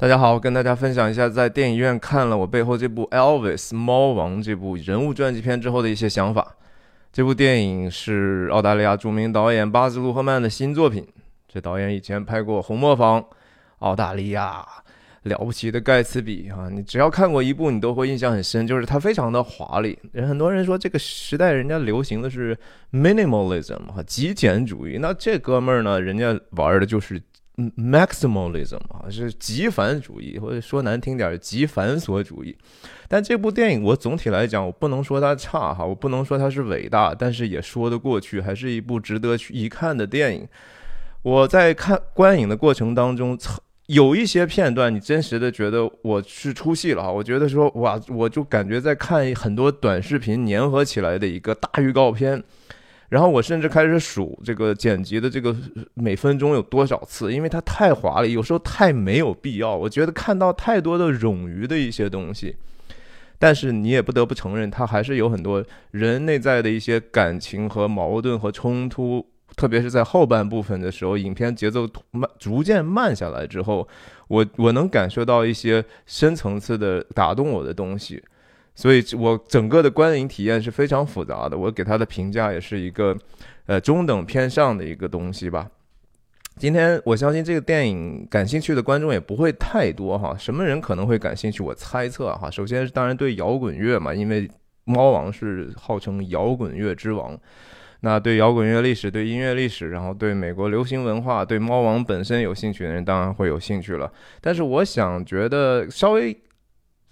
大家好，跟大家分享一下在电影院看了我背后这部《Elvis 猫王》这部人物传记片之后的一些想法。这部电影是澳大利亚著名导演巴兹·路赫曼的新作品。这导演以前拍过《红磨坊》、澳大利亚了不起的盖茨比啊，你只要看过一部，你都会印象很深，就是它非常的华丽。人很多人说这个时代人家流行的是 minimalism 哈，极简主义。那这哥们儿呢，人家玩的就是嗯 maximalism 啊，是极繁主义，或者说难听点，极繁琐主义。但这部电影我总体来讲，我不能说它差哈，我不能说它是伟大，但是也说得过去，还是一部值得去一看的电影。我在看观影的过程当中，有一些片段，你真实的觉得我是出戏了哈。我觉得说哇，我就感觉在看很多短视频粘合起来的一个大预告片。然后我甚至开始数这个剪辑的这个每分钟有多少次，因为它太华丽，有时候太没有必要。我觉得看到太多的冗余的一些东西。但是你也不得不承认，它还是有很多人内在的一些感情和矛盾和冲突。特别是在后半部分的时候，影片节奏慢，逐渐慢下来之后，我我能感受到一些深层次的打动我的东西，所以我整个的观影体验是非常复杂的。我给他的评价也是一个，呃，中等偏上的一个东西吧。今天我相信这个电影感兴趣的观众也不会太多哈。什么人可能会感兴趣？我猜测哈，首先当然对摇滚乐嘛，因为猫王是号称摇滚乐之王。那对摇滚乐历史、对音乐历史，然后对美国流行文化、对猫王本身有兴趣的人，当然会有兴趣了。但是我想觉得稍微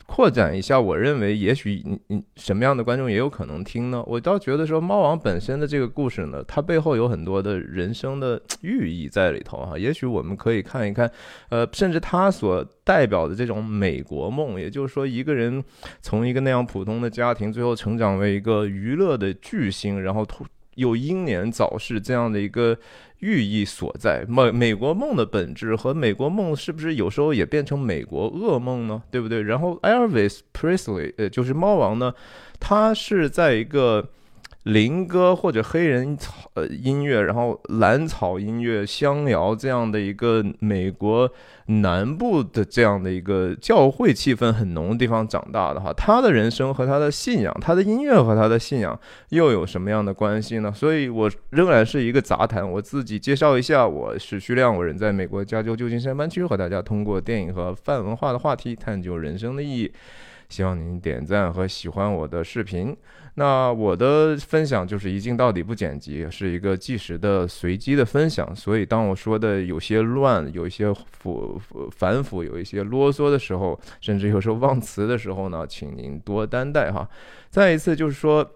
扩展一下，我认为也许你你什么样的观众也有可能听呢？我倒觉得说猫王本身的这个故事呢，它背后有很多的人生的寓意在里头哈。也许我们可以看一看，呃，甚至他所代表的这种美国梦，也就是说一个人从一个那样普通的家庭，最后成长为一个娱乐的巨星，然后突。有英年早逝这样的一个寓意所在，美美国梦的本质和美国梦是不是有时候也变成美国噩梦呢？对不对？然后 Elvis Presley，呃，就是猫王呢，他是在一个。灵歌或者黑人草呃音乐，然后蓝草音乐、乡谣这样的一个美国南部的这样的一个教会气氛很浓的地方长大的话，他的人生和他的信仰，他的音乐和他的信仰又有什么样的关系呢？所以我仍然是一个杂谈。我自己介绍一下，我是徐亮，我人在美国加州旧金山湾区，和大家通过电影和泛文化的话题探究人生的意义。希望您点赞和喜欢我的视频。那我的分享就是一镜到底不剪辑，是一个即时的随机的分享。所以当我说的有些乱、有一些复反复、有一些啰嗦的时候，甚至有时候忘词的时候呢，请您多担待哈。再一次就是说。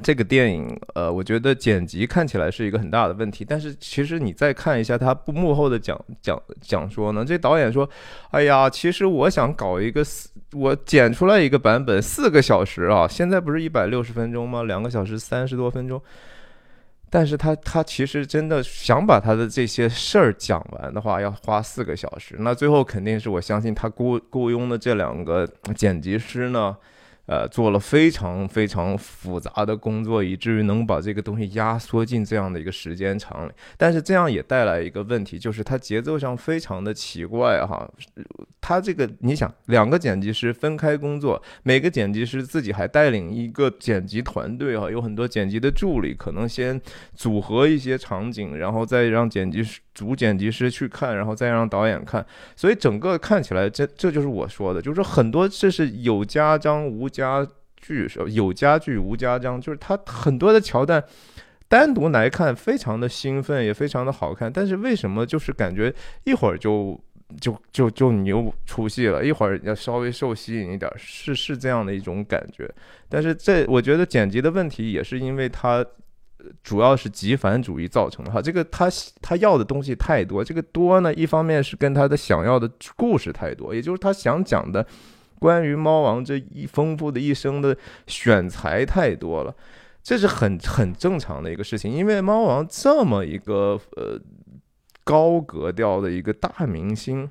这个电影，呃，我觉得剪辑看起来是一个很大的问题，但是其实你再看一下他幕后的讲讲讲说呢，这导演说，哎呀，其实我想搞一个四，我剪出来一个版本四个小时啊，现在不是一百六十分钟吗？两个小时三十多分钟，但是他他其实真的想把他的这些事儿讲完的话，要花四个小时，那最后肯定是我相信他雇雇佣的这两个剪辑师呢。呃，做了非常非常复杂的工作，以至于能把这个东西压缩进这样的一个时间长里。但是这样也带来一个问题，就是它节奏上非常的奇怪哈。他这个，你想，两个剪辑师分开工作，每个剪辑师自己还带领一个剪辑团队哈，有很多剪辑的助理，可能先组合一些场景，然后再让剪辑师。主剪辑师去看，然后再让导演看，所以整个看起来，这这就是我说的，就是很多这是有加章无家具，是有家具无家章，就是它很多的桥段单独来看非常的兴奋，也非常的好看，但是为什么就是感觉一会儿就就就就你又出戏了，一会儿要稍微受吸引一点，是是这样的一种感觉，但是这我觉得剪辑的问题也是因为它。主要是极繁主义造成的哈，这个他他要的东西太多，这个多呢，一方面是跟他的想要的故事太多，也就是他想讲的关于猫王这一丰富的一生的选材太多了，这是很很正常的一个事情，因为猫王这么一个呃高格调的一个大明星。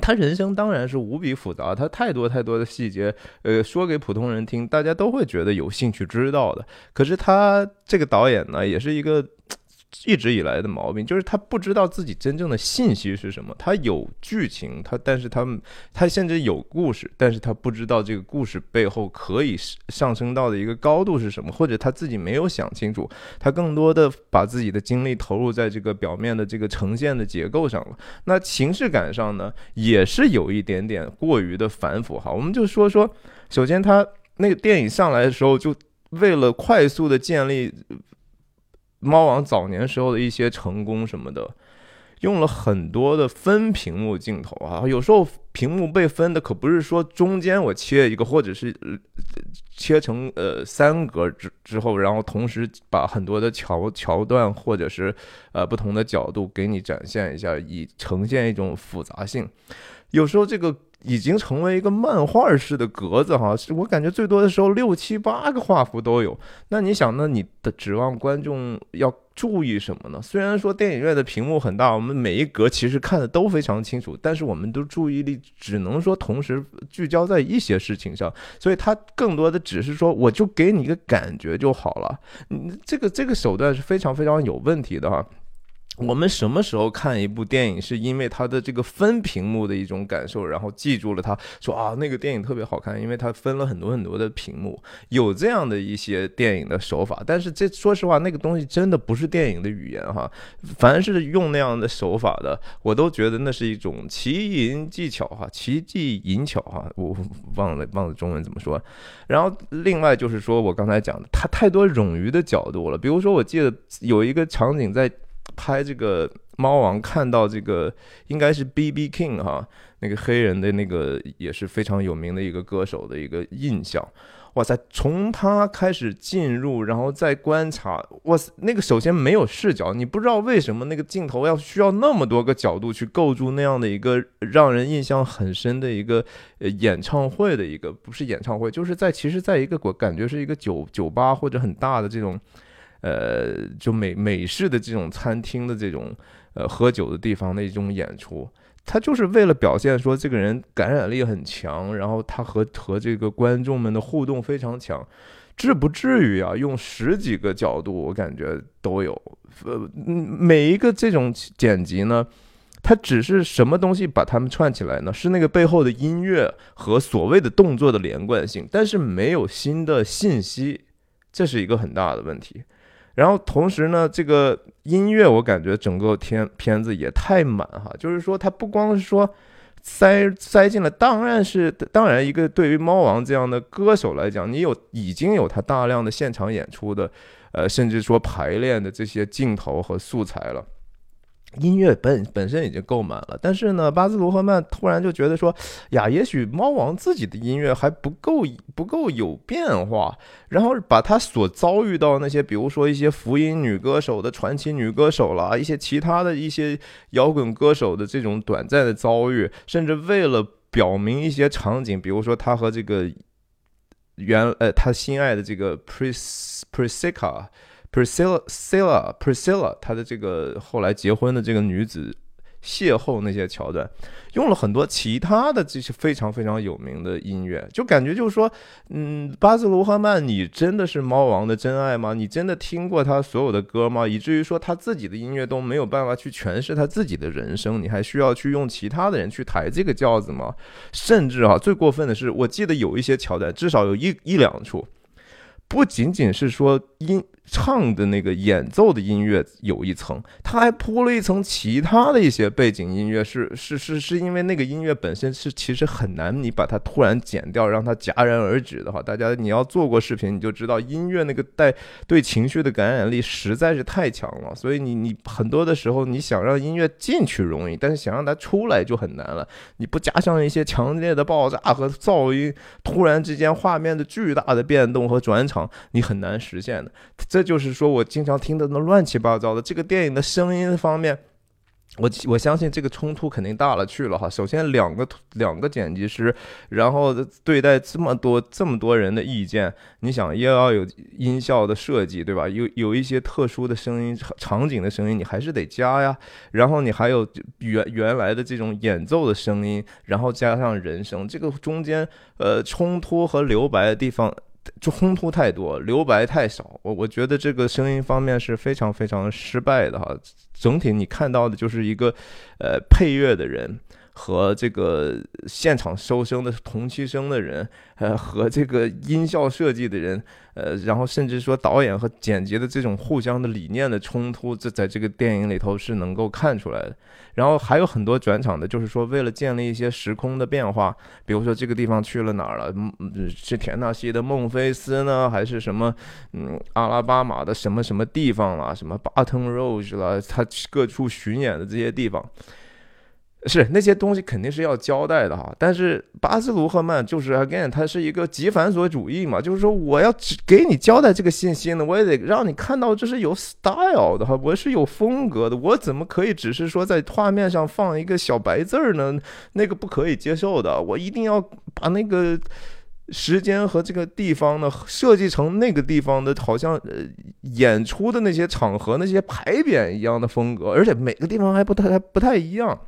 他人生当然是无比复杂，他太多太多的细节，呃，说给普通人听，大家都会觉得有兴趣知道的。可是他这个导演呢，也是一个一直以来的毛病，就是他不知道自己真正的信息是什么。他有剧情，他但是他他甚至有故事，但是他不知道这个故事背后可以上升到的一个高度是什么，或者他自己没有想清楚。他更多的把自己的精力投入在这个表面的这个呈现的结构上了。那形式感上呢，也是有一点点过于的繁复。哈，我们就说说，首先他那个电影上来的时候，就为了快速的建立。猫王早年时候的一些成功什么的，用了很多的分屏幕镜头啊，有时候屏幕被分的可不是说中间我切一个，或者是切成呃三格之之后，然后同时把很多的桥桥段或者是呃不同的角度给你展现一下，以呈现一种复杂性。有时候这个。已经成为一个漫画式的格子哈，我感觉最多的时候六七八个画幅都有。那你想，那你的指望观众要注意什么呢？虽然说电影院的屏幕很大，我们每一格其实看的都非常清楚，但是我们都注意力只能说同时聚焦在一些事情上，所以它更多的只是说，我就给你一个感觉就好了。你这个这个手段是非常非常有问题的哈。我们什么时候看一部电影，是因为它的这个分屏幕的一种感受，然后记住了它，说啊那个电影特别好看，因为它分了很多很多的屏幕，有这样的一些电影的手法。但是这说实话，那个东西真的不是电影的语言哈。凡是用那样的手法的，我都觉得那是一种奇淫技巧哈，奇技淫巧哈，我忘了忘了中文怎么说。然后另外就是说我刚才讲的，它太多冗余的角度了，比如说我记得有一个场景在。拍这个猫王看到这个应该是 B B King 哈，那个黑人的那个也是非常有名的一个歌手的一个印象。哇塞，从他开始进入，然后再观察，哇塞，那个首先没有视角，你不知道为什么那个镜头要需要那么多个角度去构筑那样的一个让人印象很深的一个呃演唱会的一个不是演唱会，就是在其实在一个我感觉是一个酒酒吧或者很大的这种。呃，就美美式的这种餐厅的这种呃喝酒的地方的一种演出，他就是为了表现说这个人感染力很强，然后他和和这个观众们的互动非常强，至不至于啊用十几个角度，我感觉都有。呃，每一个这种剪辑呢，它只是什么东西把它们串起来呢？是那个背后的音乐和所谓的动作的连贯性，但是没有新的信息，这是一个很大的问题。然后同时呢，这个音乐我感觉整个片片子也太满哈，就是说它不光是说塞塞进了，当然是当然一个对于猫王这样的歌手来讲，你有已经有他大量的现场演出的，呃，甚至说排练的这些镜头和素材了。音乐本本身已经够满了，但是呢，巴兹罗赫曼突然就觉得说，呀，也许猫王自己的音乐还不够不够有变化，然后把他所遭遇到那些，比如说一些福音女歌手的传奇女歌手啦，一些其他的一些摇滚歌手的这种短暂的遭遇，甚至为了表明一些场景，比如说他和这个原呃他心爱的这个 Pris Priscilla。Priscilla, Priscilla, Priscilla，她的这个后来结婚的这个女子邂逅那些桥段，用了很多其他的这些非常非常有名的音乐，就感觉就是说，嗯，巴兹罗赫曼，你真的是猫王的真爱吗？你真的听过他所有的歌吗？以至于说他自己的音乐都没有办法去诠释他自己的人生，你还需要去用其他的人去抬这个轿子吗？甚至啊，最过分的是，我记得有一些桥段，至少有一一两处。不仅仅是说音唱的那个演奏的音乐有一层，他还铺了一层其他的一些背景音乐，是是是是因为那个音乐本身是其实很难，你把它突然剪掉，让它戛然而止的话，大家你要做过视频，你就知道音乐那个带对情绪的感染力实在是太强了，所以你你很多的时候你想让音乐进去容易，但是想让它出来就很难了。你不加上一些强烈的爆炸和噪音，突然之间画面的巨大的变动和转场。你很难实现的，这这就是说我经常听的那乱七八糟的。这个电影的声音方面，我我相信这个冲突肯定大了去了哈。首先两个两个剪辑师，然后对待这么多这么多人的意见，你想又要有音效的设计，对吧？有有一些特殊的声音场景的声音，你还是得加呀。然后你还有原原来的这种演奏的声音，然后加上人声，这个中间呃冲突和留白的地方。冲突太多，留白太少。我我觉得这个声音方面是非常非常失败的哈。整体你看到的就是一个呃配乐的人。和这个现场收声的同期声的人，呃，和这个音效设计的人，呃，然后甚至说导演和剪辑的这种互相的理念的冲突，这在这个电影里头是能够看出来的。然后还有很多转场的，就是说为了建立一些时空的变化，比如说这个地方去了哪儿了，嗯，是田纳西的孟菲斯呢，还是什么，嗯，阿拉巴马的什么什么地方了，什么巴腾 Rose 了，他各处巡演的这些地方。是那些东西肯定是要交代的哈，但是巴斯卢赫曼就是 again，他是一个极繁琐主义嘛，就是说我要只给你交代这个信息呢，我也得让你看到这是有 style 的哈，我是有风格的，我怎么可以只是说在画面上放一个小白字儿呢？那个不可以接受的，我一定要把那个时间和这个地方呢设计成那个地方的，好像呃演出的那些场合那些牌匾一样的风格，而且每个地方还不太还不太一样。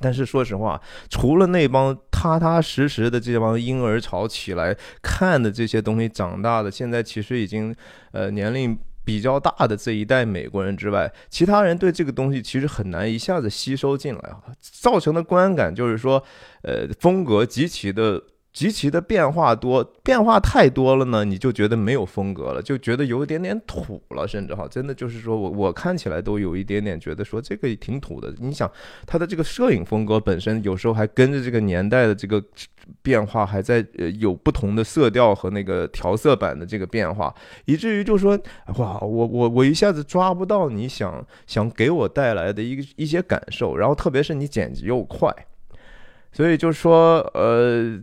但是说实话，除了那帮踏踏实实的这帮婴儿潮起来看的这些东西长大的，现在其实已经呃年龄比较大的这一代美国人之外，其他人对这个东西其实很难一下子吸收进来啊，造成的观感就是说，呃，风格极其的。极其的变化多，变化太多了呢，你就觉得没有风格了，就觉得有一点点土了，甚至哈，真的就是说我我看起来都有一点点觉得说这个挺土的。你想，他的这个摄影风格本身有时候还跟着这个年代的这个变化，还在呃有不同的色调和那个调色板的这个变化，以至于就说哇，我我我一下子抓不到你想想给我带来的一个一些感受，然后特别是你剪辑又快，所以就说呃。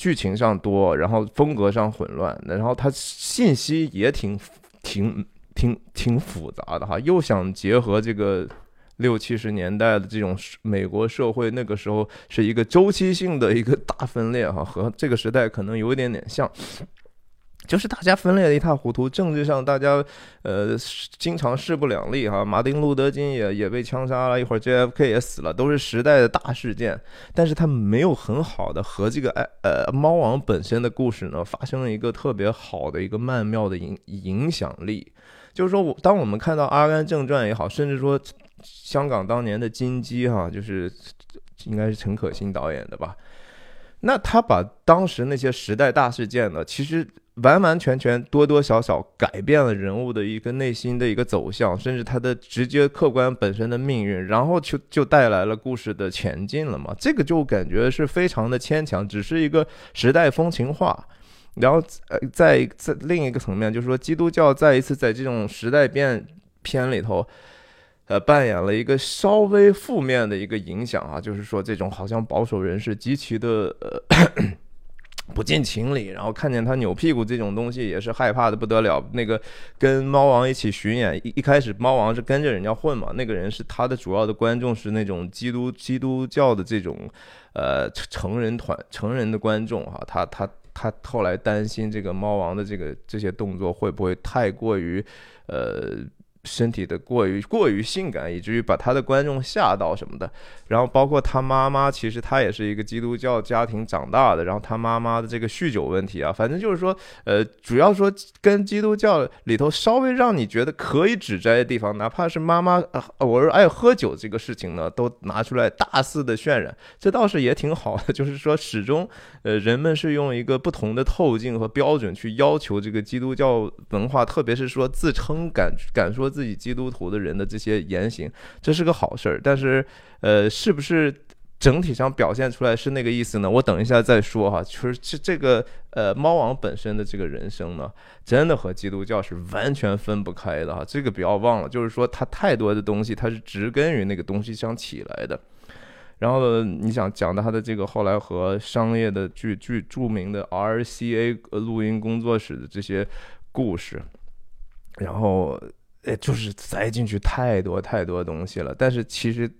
剧情上多，然后风格上混乱，然后它信息也挺挺挺挺复杂的哈，又想结合这个六七十年代的这种美国社会，那个时候是一个周期性的一个大分裂哈，和这个时代可能有一点点像。就是大家分裂的一塌糊涂，政治上大家，呃，经常势不两立哈。马丁路德金也也被枪杀了，一会儿 JFK 也死了，都是时代的大事件。但是他没有很好的和这个哎呃猫王本身的故事呢发生了一个特别好的一个曼妙的影影响力。就是说我当我们看到《阿甘正传》也好，甚至说香港当年的金鸡哈，就是应该是陈可辛导演的吧。那他把当时那些时代大事件呢，其实完完全全多多少少改变了人物的一个内心的一个走向，甚至他的直接客观本身的命运，然后就就带来了故事的前进了嘛。这个就感觉是非常的牵强，只是一个时代风情画。然后呃，在在另一个层面，就是说基督教再一次在这种时代变篇里头。呃，扮演了一个稍微负面的一个影响啊，就是说这种好像保守人士极其的呃 不近情理，然后看见他扭屁股这种东西也是害怕的不得了。那个跟猫王一起巡演，一一开始猫王是跟着人家混嘛，那个人是他的主要的观众是那种基督基督教的这种呃成人团成人的观众哈，他他他后来担心这个猫王的这个这些动作会不会太过于呃。身体的过于过于性感，以至于把他的观众吓到什么的。然后包括他妈妈，其实他也是一个基督教家庭长大的。然后他妈妈的这个酗酒问题啊，反正就是说，呃，主要说跟基督教里头稍微让你觉得可以指摘的地方，哪怕是妈妈，我是爱喝酒这个事情呢，都拿出来大肆的渲染，这倒是也挺好的。就是说，始终，呃，人们是用一个不同的透镜和标准去要求这个基督教文化，特别是说自称敢敢说。自己基督徒的人的这些言行，这是个好事儿。但是，呃，是不是整体上表现出来是那个意思呢？我等一下再说哈。就是这这个呃，猫王本身的这个人生呢，真的和基督教是完全分不开的哈。这个不要忘了，就是说他太多的东西，他是植根于那个东西上起来的。然后你想讲的他的这个后来和商业的剧剧著名的 RCA 录音工作室的这些故事，然后。呃，就是塞进去太多太多东西了。但是其实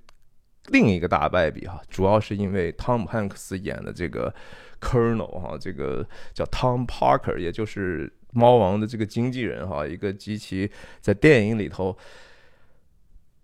另一个大败笔哈，主要是因为汤姆汉克斯演的这个 Colonel 哈，这个叫 Tom Parker，也就是猫王的这个经纪人哈，一个极其在电影里头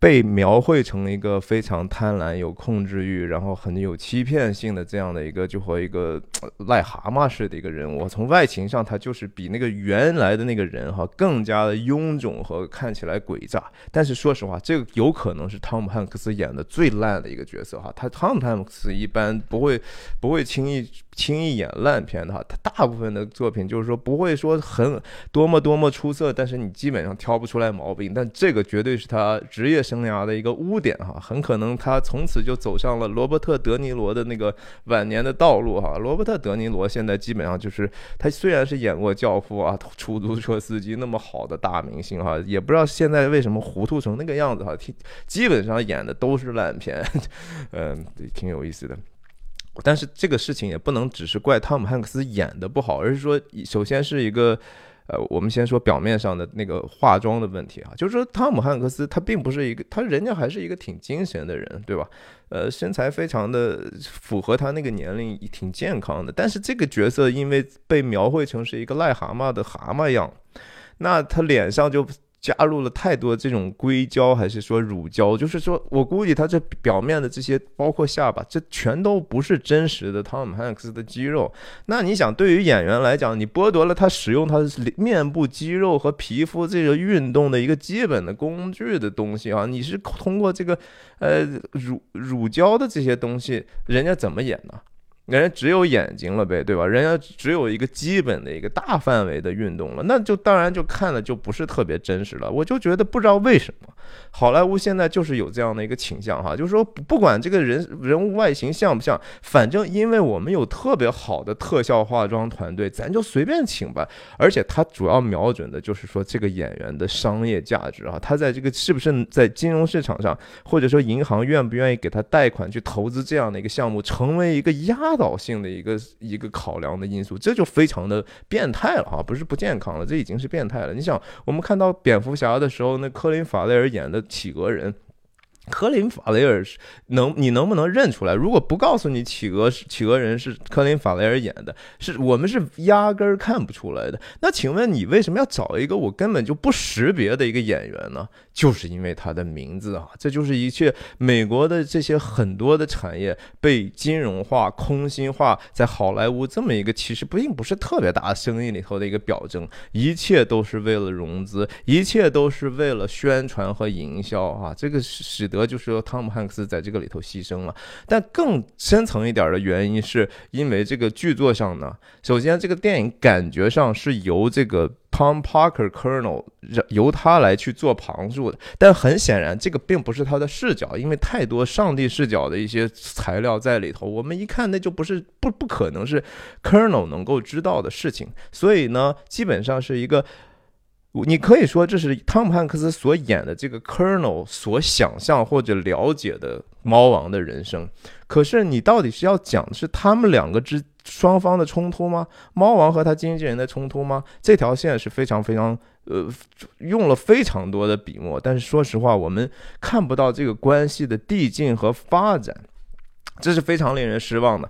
被描绘成一个非常贪婪、有控制欲，然后很有欺骗性的这样的一个，就和一个癞蛤蟆似的一个人物。从外形上，他就是比那个原来的那个人哈更加的臃肿和看起来诡诈。但是说实话，这个有可能是汤姆汉克斯演的最烂的一个角色哈。他汤姆汉克斯一般不会不会轻易轻易演烂片的哈。他大部分的作品就是说不会说很多么多么出色，但是你基本上挑不出来毛病。但这个绝对是他职业生涯的一个污点哈，很可能他从此就走上了罗伯特·德尼罗的那个晚年的道路哈。罗伯特·德尼罗现在基本上就是他虽然是演过《教父》啊、出租车司机那么好的大明星哈，也不知道现在为什么糊涂成那个样子哈，基基本上演的都是烂片，嗯，挺有意思的。但是这个事情也不能只是怪汤姆汉克斯演的不好，而是说首先是一个。呃，我们先说表面上的那个化妆的问题啊，就是说汤姆汉克斯他并不是一个，他人家还是一个挺精神的人，对吧？呃，身材非常的符合他那个年龄，挺健康的。但是这个角色因为被描绘成是一个癞蛤蟆的蛤蟆样，那他脸上就。加入了太多这种硅胶，还是说乳胶？就是说我估计他这表面的这些，包括下巴，这全都不是真实的汤姆汉克斯的肌肉。那你想，对于演员来讲，你剥夺了他使用他面部肌肉和皮肤这个运动的一个基本的工具的东西啊，你是通过这个呃乳乳胶的这些东西，人家怎么演呢？人家只有眼睛了呗，对吧？人家只有一个基本的一个大范围的运动了，那就当然就看的就不是特别真实了。我就觉得不知道为什么，好莱坞现在就是有这样的一个倾向哈，就是说不管这个人人物外形像不像，反正因为我们有特别好的特效化妆团队，咱就随便请吧。而且他主要瞄准的就是说这个演员的商业价值啊，他在这个是不是在金融市场上，或者说银行愿不愿意给他贷款去投资这样的一个项目，成为一个压。诱导性的一个一个考量的因素，这就非常的变态了哈，不是不健康了，这已经是变态了。你想，我们看到蝙蝠侠的时候，那科林·法雷尔演的企鹅人。科林·法雷尔是能，你能不能认出来？如果不告诉你企鹅是企鹅人是科林·法雷尔演的，是我们是压根儿看不出来的。那请问你为什么要找一个我根本就不识别的一个演员呢？就是因为他的名字啊！这就是一切美国的这些很多的产业被金融化、空心化，在好莱坞这么一个其实并不是特别大的生意里头的一个表征。一切都是为了融资，一切都是为了宣传和营销啊！这个使。得就是说，汤姆汉克斯在这个里头牺牲了，但更深层一点的原因是因为这个剧作上呢，首先这个电影感觉上是由这个 Tom Parker Colonel 由他来去做旁述的，但很显然这个并不是他的视角，因为太多上帝视角的一些材料在里头，我们一看那就不是不不可能是 Colonel 能够知道的事情，所以呢，基本上是一个。你可以说这是汤姆汉克斯所演的这个 Colonel 所想象或者了解的猫王的人生，可是你到底是要讲的是他们两个之双方的冲突吗？猫王和他经纪人的冲突吗？这条线是非常非常呃用了非常多的笔墨，但是说实话，我们看不到这个关系的递进和发展，这是非常令人失望的。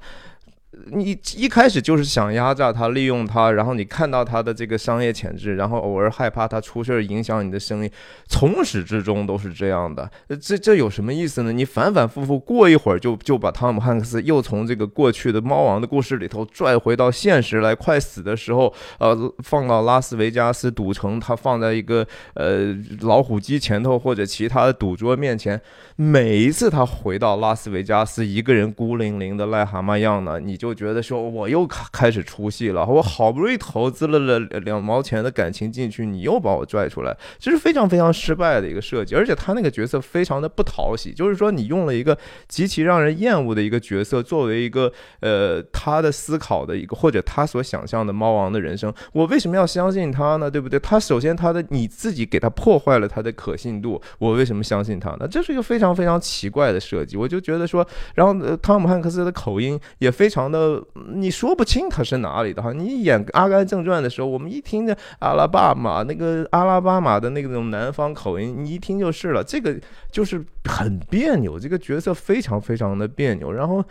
你一开始就是想压榨他，利用他，然后你看到他的这个商业潜质，然后偶尔害怕他出事儿影响你的生意，从始至终都是这样的。这这有什么意思呢？你反反复复过一会儿就就把汤姆汉克斯又从这个过去的猫王的故事里头拽回到现实来，快死的时候，呃，放到拉斯维加斯赌城，他放在一个呃老虎机前头或者其他的赌桌面前，每一次他回到拉斯维加斯，一个人孤零零的癞蛤蟆样呢，你就。就觉得说我又开开始出戏了，我好不容易投资了了两毛钱的感情进去，你又把我拽出来，这是非常非常失败的一个设计。而且他那个角色非常的不讨喜，就是说你用了一个极其让人厌恶的一个角色作为一个呃他的思考的一个或者他所想象的猫王的人生，我为什么要相信他呢？对不对？他首先他的你自己给他破坏了他的可信度，我为什么相信他呢？这是一个非常非常奇怪的设计。我就觉得说，然后汤姆汉克斯的口音也非常 呃，你说不清他是哪里的哈。你演《阿甘正传》的时候，我们一听着阿拉巴马那个阿拉巴马的那种南方口音，你一听就是了。这个就是很别扭，这个角色非常非常的别扭。然后，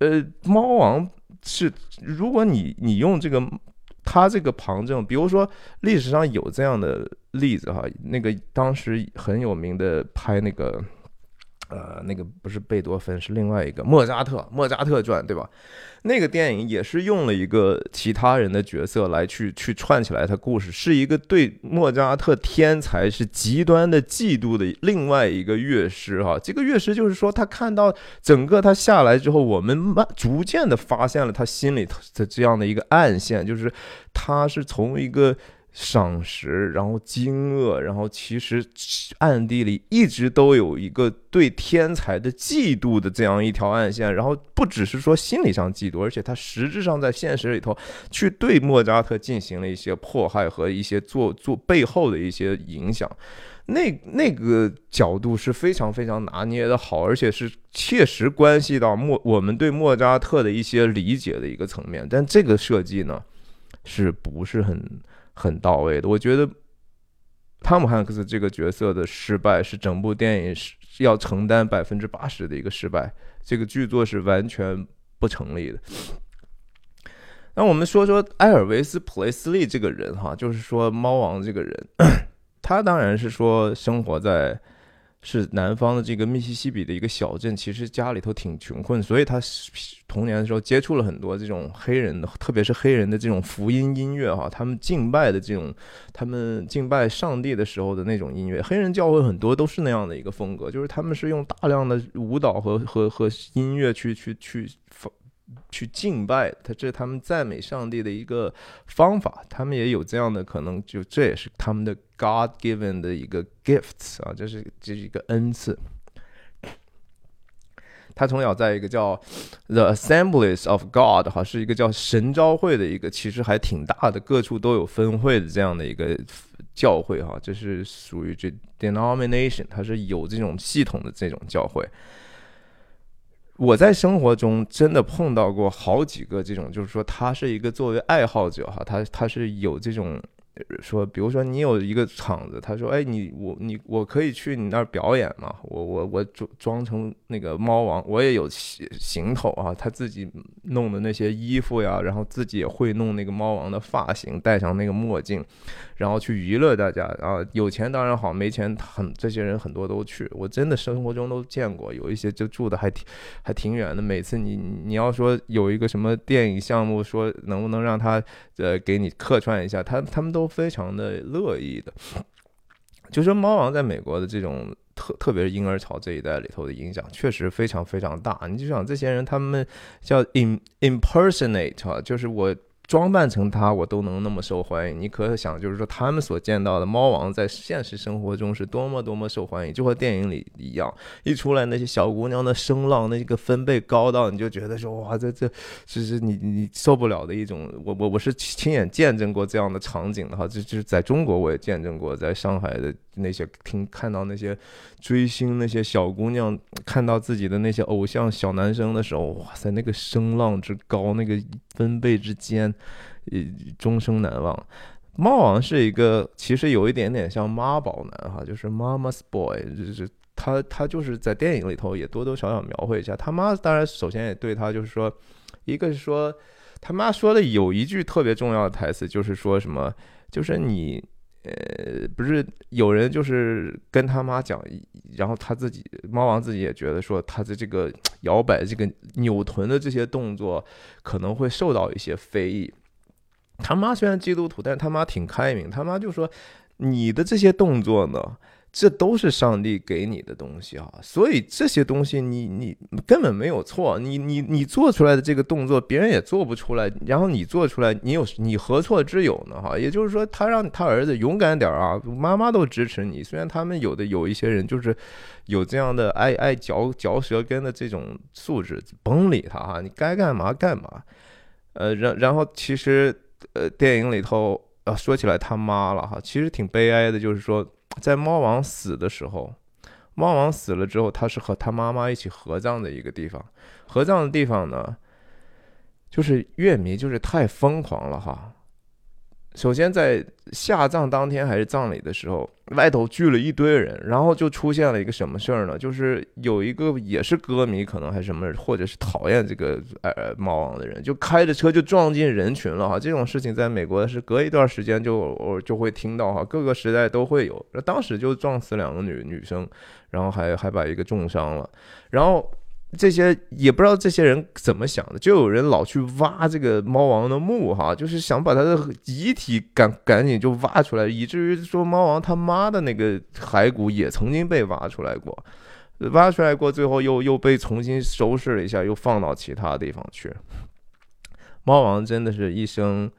呃，猫王是，如果你你用这个他这个旁证，比如说历史上有这样的例子哈，那个当时很有名的拍那个。呃，那个不是贝多芬，是另外一个莫扎特，《莫扎特传》，对吧？那个电影也是用了一个其他人的角色来去去串起来他故事，是一个对莫扎特天才是极端的嫉妒的另外一个乐师哈。这个乐师就是说，他看到整个他下来之后，我们慢逐渐的发现了他心里的这样的一个暗线，就是他是从一个。赏识，然后惊愕，然后其实暗地里一直都有一个对天才的嫉妒的这样一条暗线，然后不只是说心理上嫉妒，而且他实质上在现实里头去对莫扎特进行了一些迫害和一些做做背后的一些影响，那那个角度是非常非常拿捏的好，而且是切实关系到莫我们对莫扎特的一些理解的一个层面，但这个设计呢，是不是很？很到位的，我觉得汤姆汉克斯这个角色的失败是整部电影是要承担百分之八十的一个失败，这个剧作是完全不成立的。那我们说说埃尔维斯·普雷斯利这个人哈，就是说猫王这个人，他当然是说生活在。是南方的这个密西西比的一个小镇，其实家里头挺穷困，所以他童年的时候接触了很多这种黑人的，特别是黑人的这种福音音乐哈，他们敬拜的这种，他们敬拜上帝的时候的那种音乐，黑人教会很多都是那样的一个风格，就是他们是用大量的舞蹈和和和音乐去去去。去敬拜他，这是他们赞美上帝的一个方法。他们也有这样的可能，就这也是他们的 God given 的一个 gifts 啊，这是这是一个恩赐。他从小在一个叫 The Assemblies of God 哈，是一个叫神召会的一个，其实还挺大的，各处都有分会的这样的一个教会哈。这是属于这 denomination，它是有这种系统的这种教会。我在生活中真的碰到过好几个这种，就是说他是一个作为爱好者哈，他他是有这种。说，比如说你有一个场子，他说，哎，你我你我可以去你那儿表演吗？我我我装装成那个猫王，我也有行头啊。他自己弄的那些衣服呀，然后自己也会弄那个猫王的发型，戴上那个墨镜，然后去娱乐大家啊。有钱当然好，没钱很这些人很多都去。我真的生活中都见过，有一些就住的还挺还挺远的。每次你你要说有一个什么电影项目，说能不能让他呃给你客串一下，他他们都。非常的乐意的，就说猫王在美国的这种特，特别是婴儿潮这一代里头的影响，确实非常非常大。你就想这些人，他们叫 in impersonate，就是我。装扮成他，我都能那么受欢迎。你可想，就是说他们所见到的猫王在现实生活中是多么多么受欢迎，就和电影里一样。一出来那些小姑娘的声浪，那个分贝高到你就觉得说哇，这这，这是你你受不了的一种。我我我是亲眼见证过这样的场景的哈，这就是在中国我也见证过，在上海的那些听看到那些追星那些小姑娘看到自己的那些偶像小男生的时候，哇塞，那个声浪之高，那个分贝之间。呃，终生难忘。猫王是一个，其实有一点点像妈宝男哈，就是 Mama's Boy，就是他他就是在电影里头也多多少少描绘一下他妈。当然，首先也对他就是说，一个是说他妈说的有一句特别重要的台词，就是说什么，就是你呃，不是有人就是跟他妈讲，然后他自己猫王自己也觉得说他的这个摇摆、这个扭臀的这些动作可能会受到一些非议。他妈虽然基督徒，但是他妈挺开明。他妈就说：“你的这些动作呢，这都是上帝给你的东西啊，所以这些东西你你根本没有错。你你你做出来的这个动作，别人也做不出来。然后你做出来，你有你何错之有呢？哈，也就是说，他让他儿子勇敢点啊，妈妈都支持你。虽然他们有的有一些人就是有这样的爱爱嚼嚼舌根的这种素质，甭理他哈，你该干嘛干嘛。呃，然然后其实。呃，电影里头，呃，说起来他妈了哈，其实挺悲哀的，就是说，在猫王死的时候，猫王死了之后，他是和他妈妈一起合葬的一个地方。合葬的地方呢，就是乐迷就是太疯狂了哈。首先在下葬当天还是葬礼的时候，外头聚了一堆人，然后就出现了一个什么事儿呢？就是有一个也是歌迷，可能还是什么，或者是讨厌这个呃猫王的人，就开着车就撞进人群了哈。这种事情在美国是隔一段时间就就会听到哈，各个时代都会有。当时就撞死两个女女生，然后还还把一个重伤了，然后。这些也不知道这些人怎么想的，就有人老去挖这个猫王的墓，哈，就是想把他的遗体赶赶紧就挖出来，以至于说猫王他妈的那个骸骨也曾经被挖出来过，挖出来过，最后又又被重新收拾了一下，又放到其他地方去。猫王真的是一生，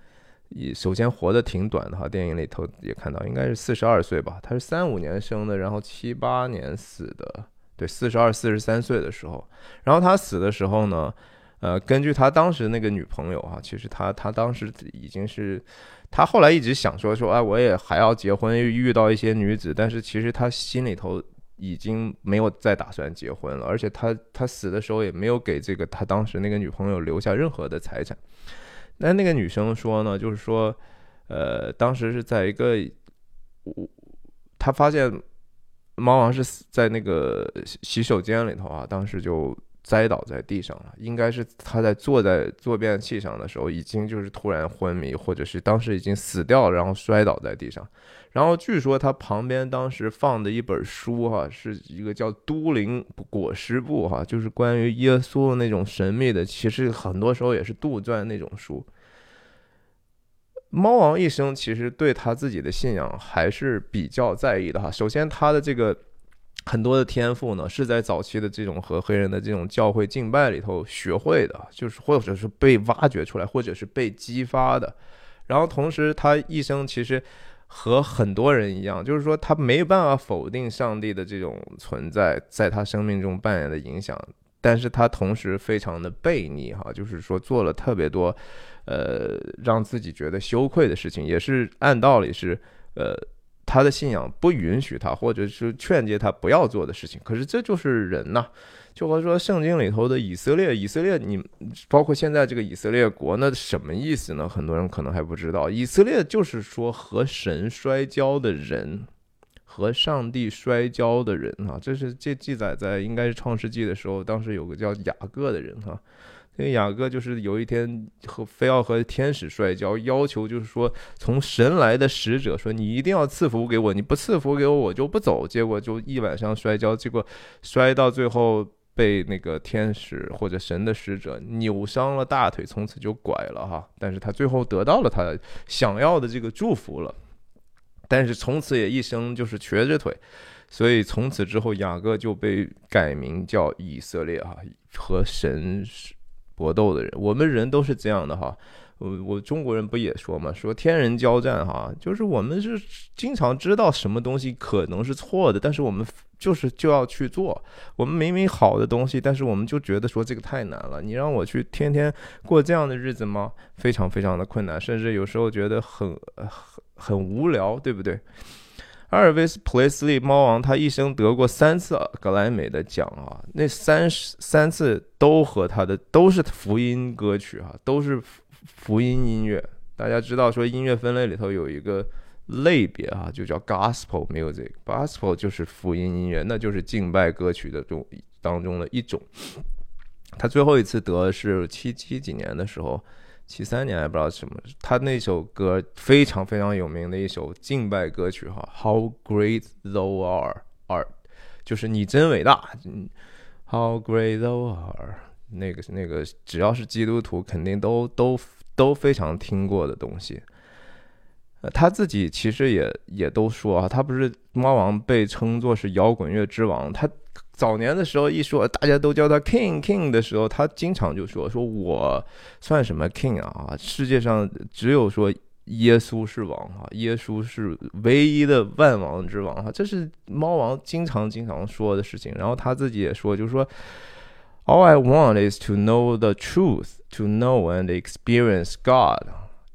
首先活得挺短的哈，电影里头也看到，应该是四十二岁吧，他是三五年生的，然后七八年死的。对，四十二、四十三岁的时候，然后他死的时候呢，呃，根据他当时那个女朋友哈，其实他他当时已经是，他后来一直想说说，哎，我也还要结婚，遇到一些女子，但是其实他心里头已经没有再打算结婚了，而且他他死的时候也没有给这个他当时那个女朋友留下任何的财产。那那个女生说呢，就是说，呃，当时是在一个，我他发现。猫王是在那个洗手间里头啊，当时就栽倒在地上了。应该是他在坐在坐便器上的时候，已经就是突然昏迷，或者是当时已经死掉了，然后摔倒在地上。然后据说他旁边当时放的一本书哈，是一个叫《都灵果实部》哈，就是关于耶稣那种神秘的，其实很多时候也是杜撰那种书。猫王一生其实对他自己的信仰还是比较在意的哈。首先，他的这个很多的天赋呢，是在早期的这种和黑人的这种教会敬拜里头学会的，就是或者是被挖掘出来，或者是被激发的。然后，同时他一生其实和很多人一样，就是说他没办法否定上帝的这种存在在他生命中扮演的影响，但是他同时非常的悖逆哈，就是说做了特别多。呃，让自己觉得羞愧的事情，也是按道理是，呃，他的信仰不允许他，或者是劝诫他不要做的事情。可是这就是人呐，就和说圣经里头的以色列，以色列，你包括现在这个以色列国，那什么意思呢？很多人可能还不知道，以色列就是说和神摔跤的人，和上帝摔跤的人啊，这是这记载在应该是创世纪的时候，当时有个叫雅各的人哈。那个雅各就是有一天和非要和天使摔跤，要求就是说从神来的使者说你一定要赐福给我，你不赐福给我我就不走。结果就一晚上摔跤，结果摔到最后被那个天使或者神的使者扭伤了大腿，从此就拐了哈。但是他最后得到了他想要的这个祝福了，但是从此也一生就是瘸着腿，所以从此之后雅各就被改名叫以色列哈，和神。搏斗的人，我们人都是这样的哈。我我中国人不也说嘛，说天人交战哈，就是我们是经常知道什么东西可能是错的，但是我们就是就要去做。我们明明好的东西，但是我们就觉得说这个太难了。你让我去天天过这样的日子吗？非常非常的困难，甚至有时候觉得很很很无聊，对不对？阿尔维斯·普雷斯利，猫王，他一生得过三次格莱美的奖啊，那三十三次都和他的都是福音歌曲哈，都是福音音乐。大家知道说音乐分类里头有一个类别哈，就叫 Gospel Music，Gospel 就是福音音乐，那就是敬拜歌曲的中当中的一种。他最后一次得是七七几年的时候。七三年还不知道什么，他那首歌非常非常有名的一首敬拜歌曲哈，How Great Thou Art，就是你真伟大，How Great Thou Art，那个那个只要是基督徒肯定都都都非常听过的东西。呃，他自己其实也也都说啊，他不是猫王被称作是摇滚乐之王，他。早年的时候，一说大家都叫他 King King 的时候，他经常就说：“说我算什么 King 啊？世界上只有说耶稣是王哈，耶稣是唯一的万王之王哈。”这是猫王经常经常说的事情。然后他自己也说，就是说：“All I want is to know the truth, to know and experience God,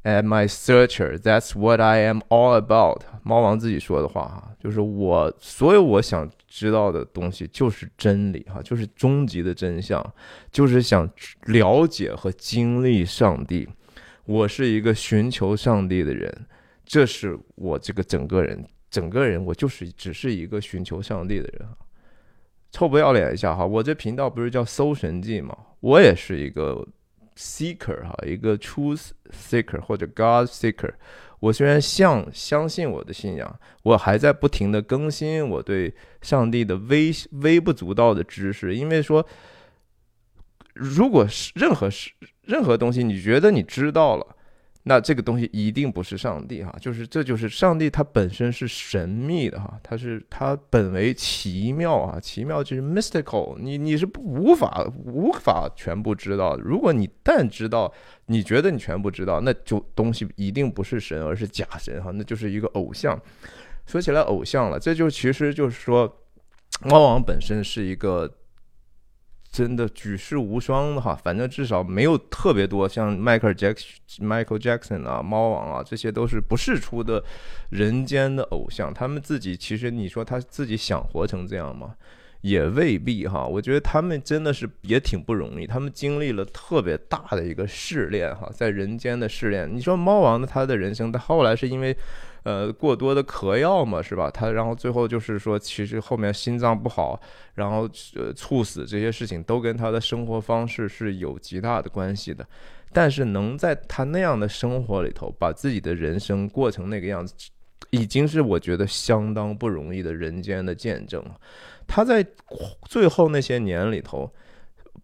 and my searcher. That's what I am all about。”猫王自己说的话哈，就是我所有我想。知道的东西就是真理哈，就是终极的真相，就是想了解和经历上帝。我是一个寻求上帝的人，这是我这个整个人，整个人我就是只是一个寻求上帝的人。臭不要脸一下哈，我这频道不是叫搜神记吗？我也是一个 seeker 哈，一个 truth seeker 或者 God seeker。我虽然相相信我的信仰，我还在不停的更新我对上帝的微微不足道的知识。因为说，如果是任何事、任何东西，你觉得你知道了。那这个东西一定不是上帝哈，就是这就是上帝，它本身是神秘的哈，它是它本为奇妙啊，奇妙就是 mystical，你你是无法无法全部知道。如果你但知道，你觉得你全部知道，那就东西一定不是神，而是假神哈，那就是一个偶像。说起来偶像了，这就其实就是说，猫王本身是一个。真的举世无双的哈，反正至少没有特别多像迈克尔杰克、Michael Jackson 啊、猫王啊，这些都是不世出的人间的偶像。他们自己其实你说他自己想活成这样吗？也未必哈。我觉得他们真的是也挺不容易，他们经历了特别大的一个试炼哈，在人间的试炼。你说猫王的他的人生，他后来是因为。呃，过多的嗑药嘛，是吧？他然后最后就是说，其实后面心脏不好，然后呃猝死这些事情都跟他的生活方式是有极大的关系的。但是能在他那样的生活里头，把自己的人生过成那个样子，已经是我觉得相当不容易的人间的见证了。他在最后那些年里头。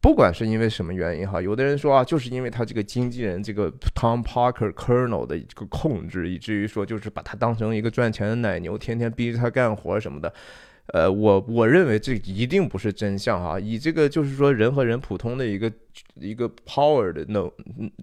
不管是因为什么原因哈，有的人说啊，就是因为他这个经纪人这个 Tom Parker Colonel 的一个控制，以至于说就是把他当成一个赚钱的奶牛，天天逼着他干活什么的。呃，我我认为这一定不是真相哈。以这个就是说人和人普通的一个一个 power 的能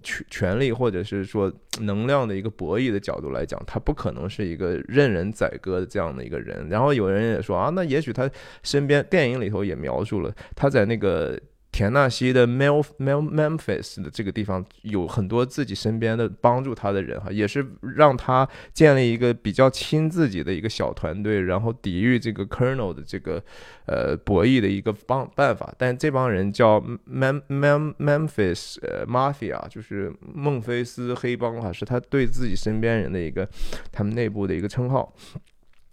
权权力或者是说能量的一个博弈的角度来讲，他不可能是一个任人宰割的这样的一个人。然后有人也说啊，那也许他身边电影里头也描述了他在那个。田纳西的 Mel Mel Memphis 的这个地方有很多自己身边的帮助他的人哈，也是让他建立一个比较亲自己的一个小团队，然后抵御这个 Colonel 的这个呃博弈的一个帮办法。但这帮人叫 Mem Mem Memphis 呃 Mafia，就是孟菲斯黑帮哈，是他对自己身边人的一个他们内部的一个称号。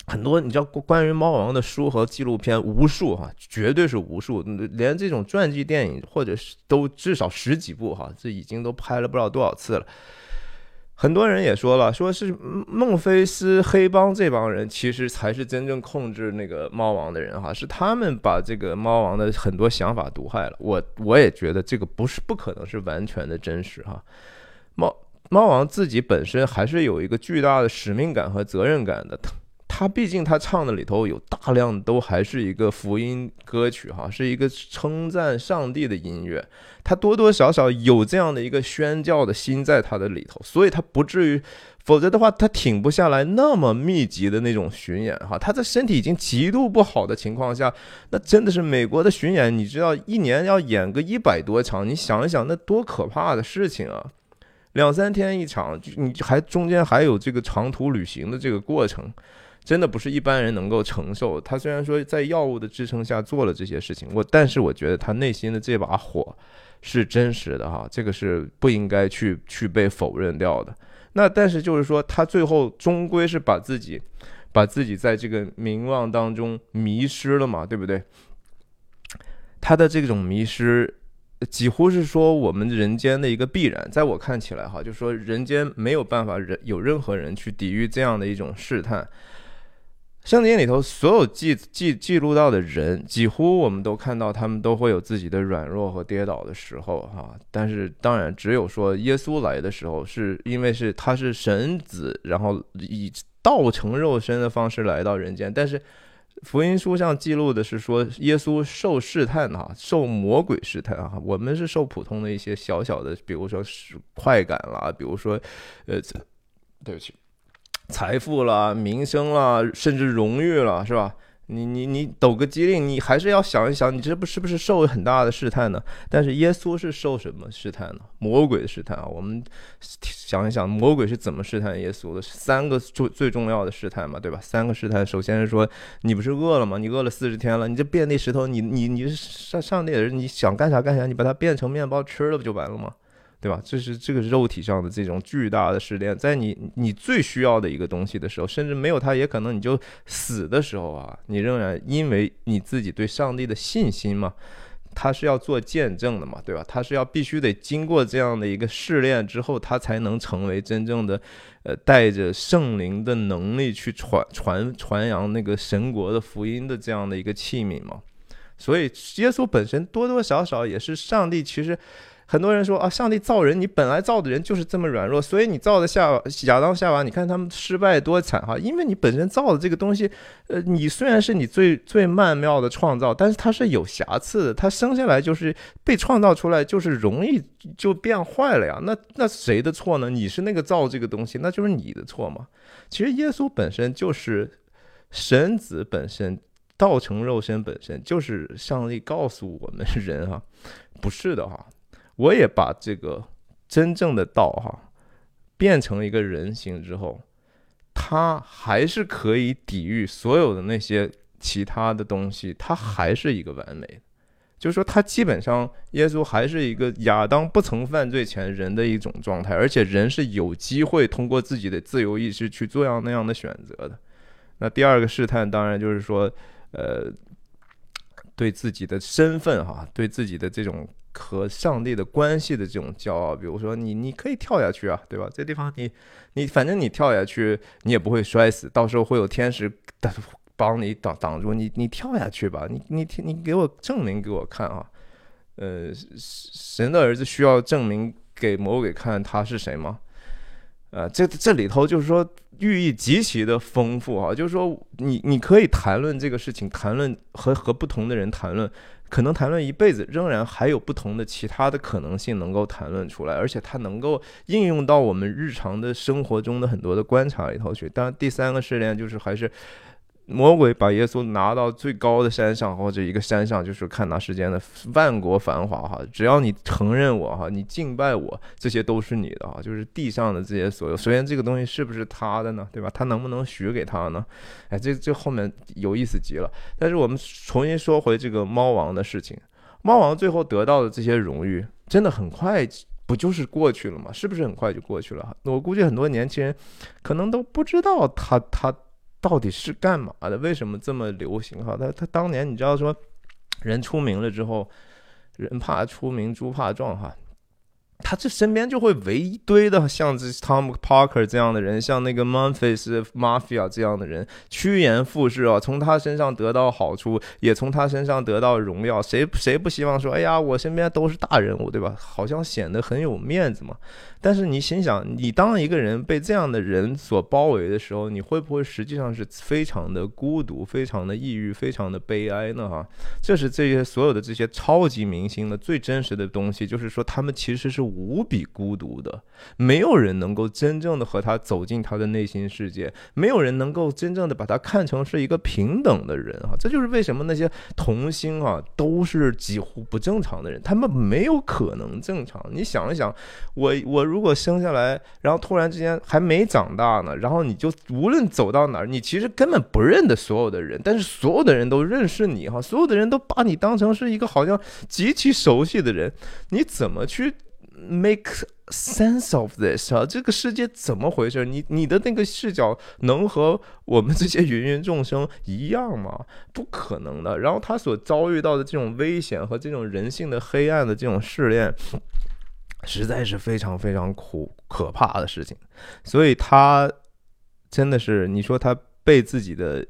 很多你知道关于猫王的书和纪录片无数哈，绝对是无数，连这种传记电影或者是都至少十几部哈，这已经都拍了不知道多少次了。很多人也说了，说是孟菲斯黑帮这帮人其实才是真正控制那个猫王的人哈，是他们把这个猫王的很多想法毒害了。我我也觉得这个不是不可能是完全的真实哈。猫猫王自己本身还是有一个巨大的使命感和责任感的。他毕竟他唱的里头有大量都还是一个福音歌曲哈，是一个称赞上帝的音乐，他多多少少有这样的一个宣教的心在他的里头，所以他不至于，否则的话他挺不下来那么密集的那种巡演哈。他的身体已经极度不好的情况下，那真的是美国的巡演，你知道一年要演个一百多场，你想一想那多可怕的事情啊！两三天一场，你还中间还有这个长途旅行的这个过程。真的不是一般人能够承受。他虽然说在药物的支撑下做了这些事情，我但是我觉得他内心的这把火是真实的哈，这个是不应该去去被否认掉的。那但是就是说，他最后终归是把自己把自己在这个名望当中迷失了嘛，对不对？他的这种迷失几乎是说我们人间的一个必然。在我看起来哈，就是说人间没有办法人有任何人去抵御这样的一种试探。圣经里头所有记记记录到的人，几乎我们都看到他们都会有自己的软弱和跌倒的时候，哈。但是当然，只有说耶稣来的时候，是因为是他是神子，然后以道成肉身的方式来到人间。但是福音书上记录的是说，耶稣受试探，哈，受魔鬼试探，哈。我们是受普通的一些小小的，比如说是快感啦，比如说，呃，对不起。财富了，名声了，甚至荣誉了，是吧？你你你抖个机灵，你还是要想一想，你这不是不是受很大的试探呢？但是耶稣是受什么试探呢？魔鬼的试探啊！我们想一想，魔鬼是怎么试探耶稣的？三个最最重要的试探嘛，对吧？三个试探，首先是说，你不是饿了吗？你饿了四十天了，你这变那石头，你你你是上上帝的人，你想干啥干啥，你把它变成面包吃了不就完了吗？对吧？这是这个肉体上的这种巨大的试炼，在你你最需要的一个东西的时候，甚至没有它，也可能你就死的时候啊，你仍然因为你自己对上帝的信心嘛，他是要做见证的嘛，对吧？他是要必须得经过这样的一个试炼之后，他才能成为真正的，呃，带着圣灵的能力去传传传扬那个神国的福音的这样的一个器皿嘛。所以耶稣本身多多少少也是上帝，其实。很多人说啊，上帝造人，你本来造的人就是这么软弱，所以你造的夏亚当夏娃，你看他们失败多惨哈，因为你本身造的这个东西，呃，你虽然是你最最曼妙的创造，但是它是有瑕疵的，它生下来就是被创造出来就是容易就变坏了呀。那那谁的错呢？你是那个造这个东西，那就是你的错嘛。其实耶稣本身就是神子本身，道成肉身本身就是上帝告诉我们人哈，不是的哈。我也把这个真正的道哈变成一个人形之后，它还是可以抵御所有的那些其他的东西，它还是一个完美的。就是说，他基本上耶稣还是一个亚当不曾犯罪前人的一种状态，而且人是有机会通过自己的自由意志去做样那样的选择的。那第二个试探当然就是说，呃，对自己的身份哈，对自己的这种。和上帝的关系的这种骄傲，比如说你，你可以跳下去啊，对吧？这地方你，你反正你跳下去，你也不会摔死，到时候会有天使挡帮你挡挡住你，你跳下去吧，你你你给我证明给我看啊，呃，神的儿子需要证明给魔鬼看他是谁吗？呃，这这里头就是说寓意极其的丰富啊，就是说你你可以谈论这个事情，谈论和和不同的人谈论。可能谈论一辈子，仍然还有不同的其他的可能性能够谈论出来，而且它能够应用到我们日常的生活中的很多的观察里头去。当然，第三个试炼就是还是。魔鬼把耶稣拿到最高的山上，或者一个山上，就是看那世间的万国繁华哈。只要你承认我哈，你敬拜我，这些都是你的哈。就是地上的这些所有，首先这个东西是不是他的呢？对吧？他能不能许给他呢？哎，这这后面有意思极了。但是我们重新说回这个猫王的事情，猫王最后得到的这些荣誉，真的很快不就是过去了吗？是不是很快就过去了？我估计很多年轻人可能都不知道他他。到底是干嘛的？为什么这么流行？哈，他他当年你知道说，人出名了之后，人怕出名猪怕壮哈。他这身边就会围一堆的像这 Tom Parker 这样的人，像那个 Memphis Mafia 这样的人，趋炎附势啊，从他身上得到好处，也从他身上得到荣耀。谁谁不希望说，哎呀，我身边都是大人物，对吧？好像显得很有面子嘛。但是你心想，你当一个人被这样的人所包围的时候，你会不会实际上是非常的孤独、非常的抑郁、非常的悲哀呢？哈，这是这些所有的这些超级明星的最真实的东西，就是说他们其实是。无比孤独的，没有人能够真正的和他走进他的内心世界，没有人能够真正的把他看成是一个平等的人啊！这就是为什么那些童星啊都是几乎不正常的人，他们没有可能正常。你想一想，我我如果生下来，然后突然之间还没长大呢，然后你就无论走到哪儿，你其实根本不认得所有的人，但是所有的人都认识你哈，所有的人都把你当成是一个好像极其熟悉的人，你怎么去？Make sense of this 啊，这个世界怎么回事？你你的那个视角能和我们这些芸芸众生一样吗？不可能的。然后他所遭遇到的这种危险和这种人性的黑暗的这种试炼，实在是非常非常苦可怕的事情。所以他真的是，你说他被自己的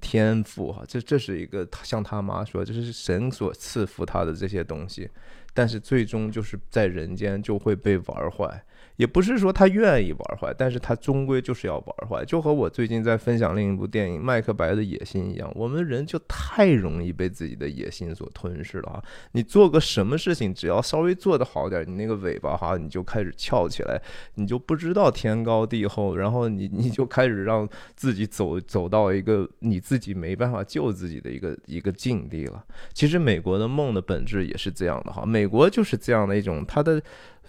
天赋哈，这这是一个像他妈说，这是神所赐福他的这些东西。但是最终就是在人间就会被玩坏。也不是说他愿意玩坏，但是他终归就是要玩坏，就和我最近在分享另一部电影《麦克白的野心》一样，我们人就太容易被自己的野心所吞噬了啊！你做个什么事情，只要稍微做得好点，你那个尾巴哈，你就开始翘起来，你就不知道天高地厚，然后你你就开始让自己走走到一个你自己没办法救自己的一个一个境地了。其实美国的梦的本质也是这样的哈，美国就是这样的一种它的。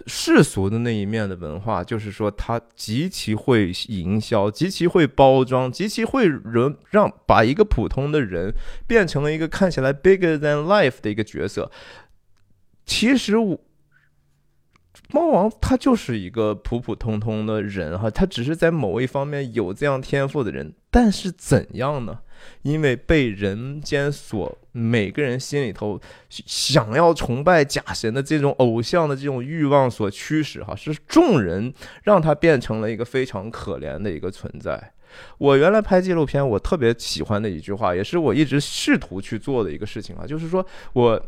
世俗的那一面的文化，就是说他极其会营销，极其会包装，极其会人让把一个普通的人变成了一个看起来 bigger than life 的一个角色。其实我猫王他就是一个普普通通的人哈，他只是在某一方面有这样天赋的人，但是怎样呢？因为被人间所每个人心里头想要崇拜假神的这种偶像的这种欲望所驱使，哈，是众人让他变成了一个非常可怜的一个存在。我原来拍纪录片，我特别喜欢的一句话，也是我一直试图去做的一个事情啊，就是说我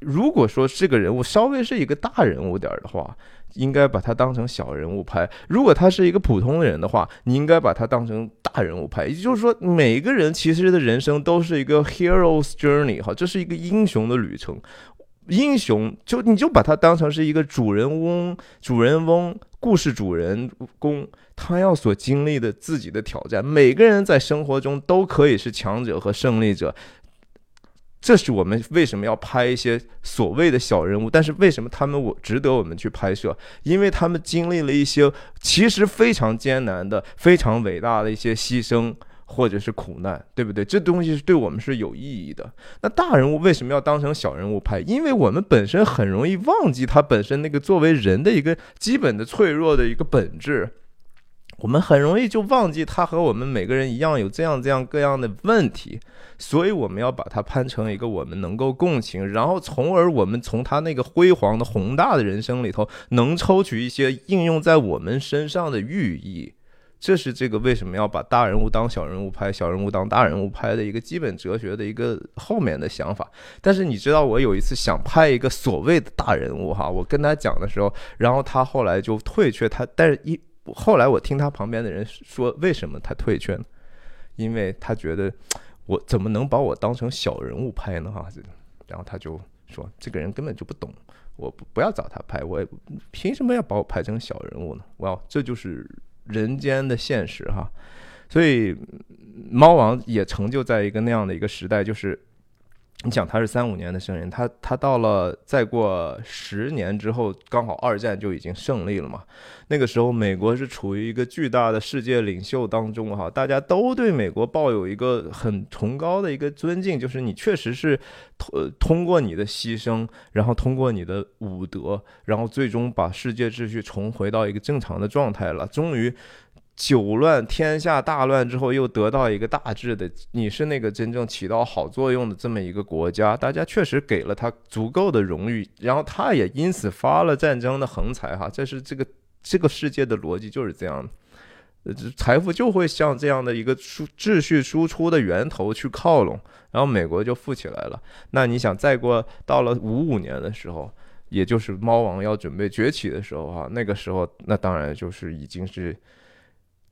如果说这个人物稍微是一个大人物点儿的话。应该把他当成小人物拍。如果他是一个普通的人的话，你应该把他当成大人物拍。也就是说，每个人其实的人生都是一个 hero's journey，哈，这是一个英雄的旅程。英雄就你就把他当成是一个主人翁，主人翁故事主人公，他要所经历的自己的挑战。每个人在生活中都可以是强者和胜利者。这是我们为什么要拍一些所谓的小人物，但是为什么他们我值得我们去拍摄？因为他们经历了一些其实非常艰难的、非常伟大的一些牺牲或者是苦难，对不对？这东西是对我们是有意义的。那大人物为什么要当成小人物拍？因为我们本身很容易忘记他本身那个作为人的一个基本的脆弱的一个本质。我们很容易就忘记他和我们每个人一样有这样这样各样的问题，所以我们要把它拍成一个我们能够共情，然后从而我们从他那个辉煌的宏大的人生里头能抽取一些应用在我们身上的寓意。这是这个为什么要把大人物当小人物拍，小人物当大人物拍的一个基本哲学的一个后面的想法。但是你知道，我有一次想拍一个所谓的大人物哈，我跟他讲的时候，然后他后来就退却他，但是一。后来我听他旁边的人说，为什么他退却呢？因为他觉得我怎么能把我当成小人物拍呢？哈，然后他就说，这个人根本就不懂，我不不要找他拍，我也凭什么要把我拍成小人物呢？哇，这就是人间的现实哈。所以猫王也成就在一个那样的一个时代，就是。你想他是三五年的生人，他他到了再过十年之后，刚好二战就已经胜利了嘛。那个时候，美国是处于一个巨大的世界领袖当中哈，大家都对美国抱有一个很崇高的一个尊敬，就是你确实是通通过你的牺牲，然后通过你的武德，然后最终把世界秩序重回到一个正常的状态了，终于。九乱天下大乱之后，又得到一个大治的，你是那个真正起到好作用的这么一个国家，大家确实给了他足够的荣誉，然后他也因此发了战争的横财，哈，这是这个这个世界的逻辑就是这样的，财富就会向这样的一个输秩序输出的源头去靠拢，然后美国就富起来了。那你想再过到了五五年的时候，也就是猫王要准备崛起的时候，哈，那个时候那当然就是已经是。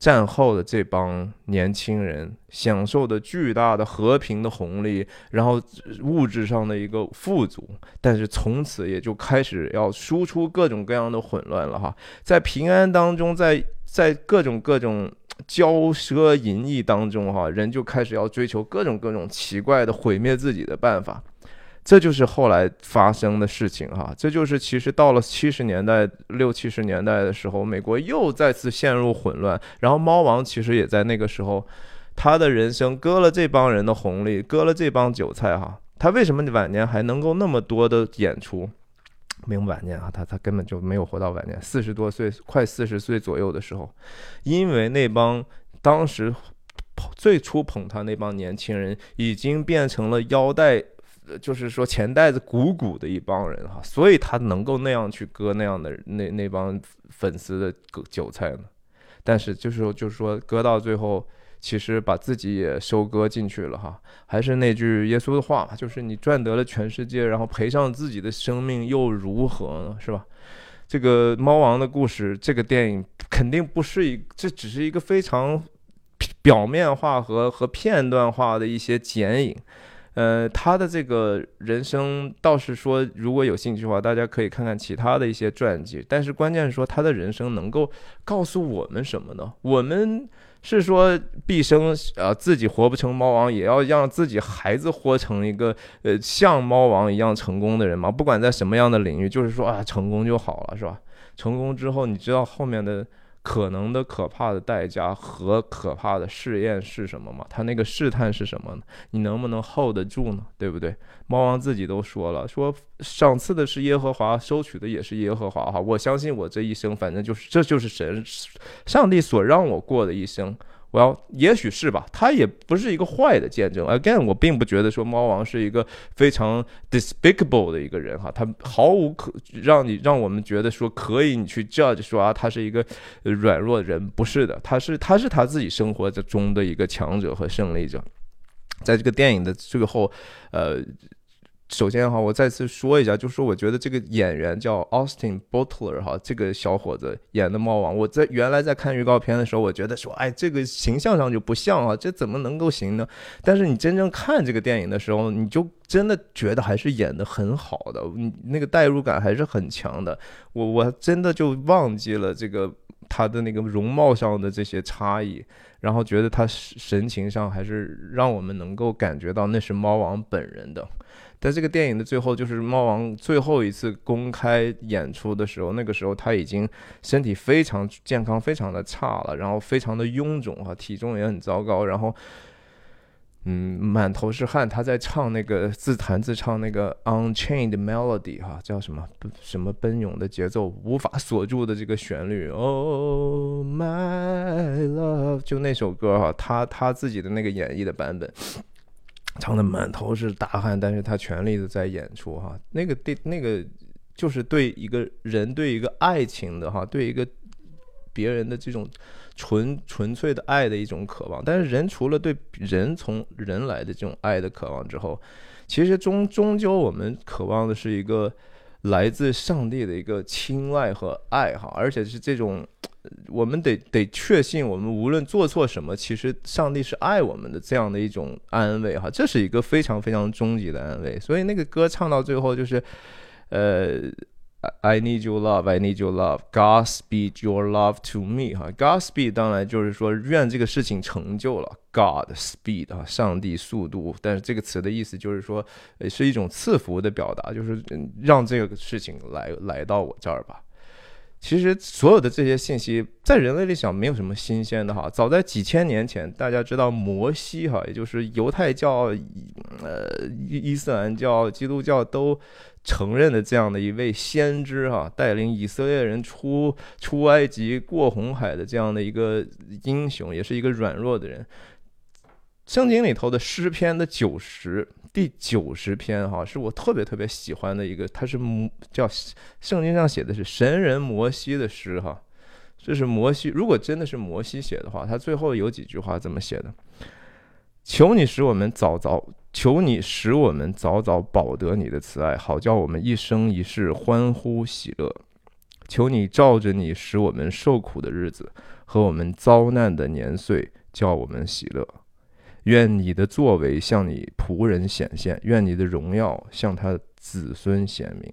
战后的这帮年轻人享受的巨大的和平的红利，然后物质上的一个富足，但是从此也就开始要输出各种各样的混乱了哈，在平安当中，在在各种各种骄奢淫逸当中哈，人就开始要追求各种各种奇怪的毁灭自己的办法。这就是后来发生的事情哈，这就是其实到了七十年代六七十年代的时候，美国又再次陷入混乱，然后猫王其实也在那个时候，他的人生割了这帮人的红利，割了这帮韭菜哈，他为什么晚年还能够那么多的演出？没有晚年啊，他他根本就没有活到晚年，四十多岁快四十岁左右的时候，因为那帮当时最初捧他那帮年轻人已经变成了腰带。就是说钱袋子鼓鼓的一帮人哈，所以他能够那样去割那样的那那帮粉丝的韭菜呢。但是就是说，就是说割到最后，其实把自己也收割进去了哈。还是那句耶稣的话，就是你赚得了全世界，然后赔上自己的生命又如何呢？是吧？这个猫王的故事，这个电影肯定不是一，这只是一个非常表面化和和片段化的一些剪影。呃，他的这个人生倒是说，如果有兴趣的话，大家可以看看其他的一些传记。但是关键是说，他的人生能够告诉我们什么呢？我们是说，毕生呃自己活不成猫王，也要让自己孩子活成一个呃像猫王一样成功的人吗？不管在什么样的领域，就是说啊，成功就好了，是吧？成功之后，你知道后面的可能的可怕的代价和可怕的试验是什么吗？他那个试探是什么呢？你能不能 hold 得住呢？对不对？猫王自己都说了，说赏赐的是耶和华，收取的也是耶和华。哈，我相信我这一生，反正就是这就是神上帝所让我过的一生。Well，，也许是吧，他也不是一个坏的见证。Again，我并不觉得说猫王是一个非常 despicable 的一个人哈，他毫无可让你让我们觉得说可以你去 judge 说啊，他是一个软弱人，不是的，他是他是他自己生活中的一个强者和胜利者，在这个电影的最后，呃。首先哈，我再次说一下，就是我觉得这个演员叫 Austin Butler 哈，这个小伙子演的猫王，我在原来在看预告片的时候，我觉得说，哎，这个形象上就不像啊，这怎么能够行呢？但是你真正看这个电影的时候，你就真的觉得还是演的很好的，你那个代入感还是很强的。我我真的就忘记了这个他的那个容貌上的这些差异，然后觉得他神情上还是让我们能够感觉到那是猫王本人的。在这个电影的最后，就是猫王最后一次公开演出的时候，那个时候他已经身体非常健康，非常的差了，然后非常的臃肿哈，体重也很糟糕，然后嗯，满头是汗。他在唱那个自弹自唱那个 Unchained Melody 哈，叫什么什么奔涌的节奏，无法锁住的这个旋律。Oh my love，就那首歌哈，他他自己的那个演绎的版本。唱的满头是大汗，但是他全力的在演出哈，那个对那个就是对一个人对一个爱情的哈，对一个别人的这种纯纯粹的爱的一种渴望。但是人除了对人从人来的这种爱的渴望之后，其实终终究我们渴望的是一个来自上帝的一个青睐和爱哈，而且是这种。我们得得确信，我们无论做错什么，其实上帝是爱我们的，这样的一种安慰哈，这是一个非常非常终极的安慰。所以那个歌唱到最后就是，呃，I need your love, I need your love, God speed your love to me 哈，God speed 当然就是说愿这个事情成就了，God speed 啊，上帝速度。但是这个词的意思就是说，是一种赐福的表达，就是让这个事情来来到我这儿吧。其实所有的这些信息，在人类里想没有什么新鲜的哈。早在几千年前，大家知道摩西哈，也就是犹太教、呃伊斯兰教、基督教都承认的这样的一位先知哈，带领以色列人出出埃及、过红海的这样的一个英雄，也是一个软弱的人。圣经里头的诗篇的九十。第九十篇哈，是我特别特别喜欢的一个，它是摩叫圣经上写的是神人摩西的诗哈，这是摩西，如果真的是摩西写的话，他最后有几句话怎么写的？求你使我们早早，求你使我们早早保得你的慈爱，好叫我们一生一世欢呼喜乐。求你照着你使我们受苦的日子和我们遭难的年岁，叫我们喜乐。愿你的作为向你仆人显现，愿你的荣耀向他子孙显明。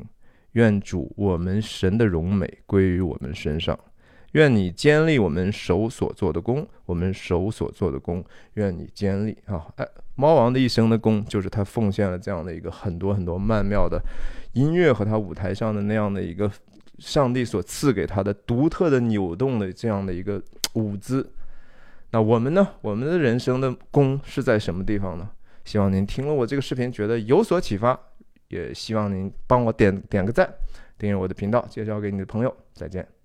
愿主我们神的荣美归于我们身上。愿你坚立我们手所做的功，我们手所做的功。愿你坚立啊！哎，猫王的一生的功，就是他奉献了这样的一个很多很多曼妙的音乐和他舞台上的那样的一个上帝所赐给他的独特的扭动的这样的一个舞姿。那我们呢？我们的人生的功是在什么地方呢？希望您听了我这个视频觉得有所启发，也希望您帮我点点个赞，订阅我的频道，介绍给你的朋友。再见。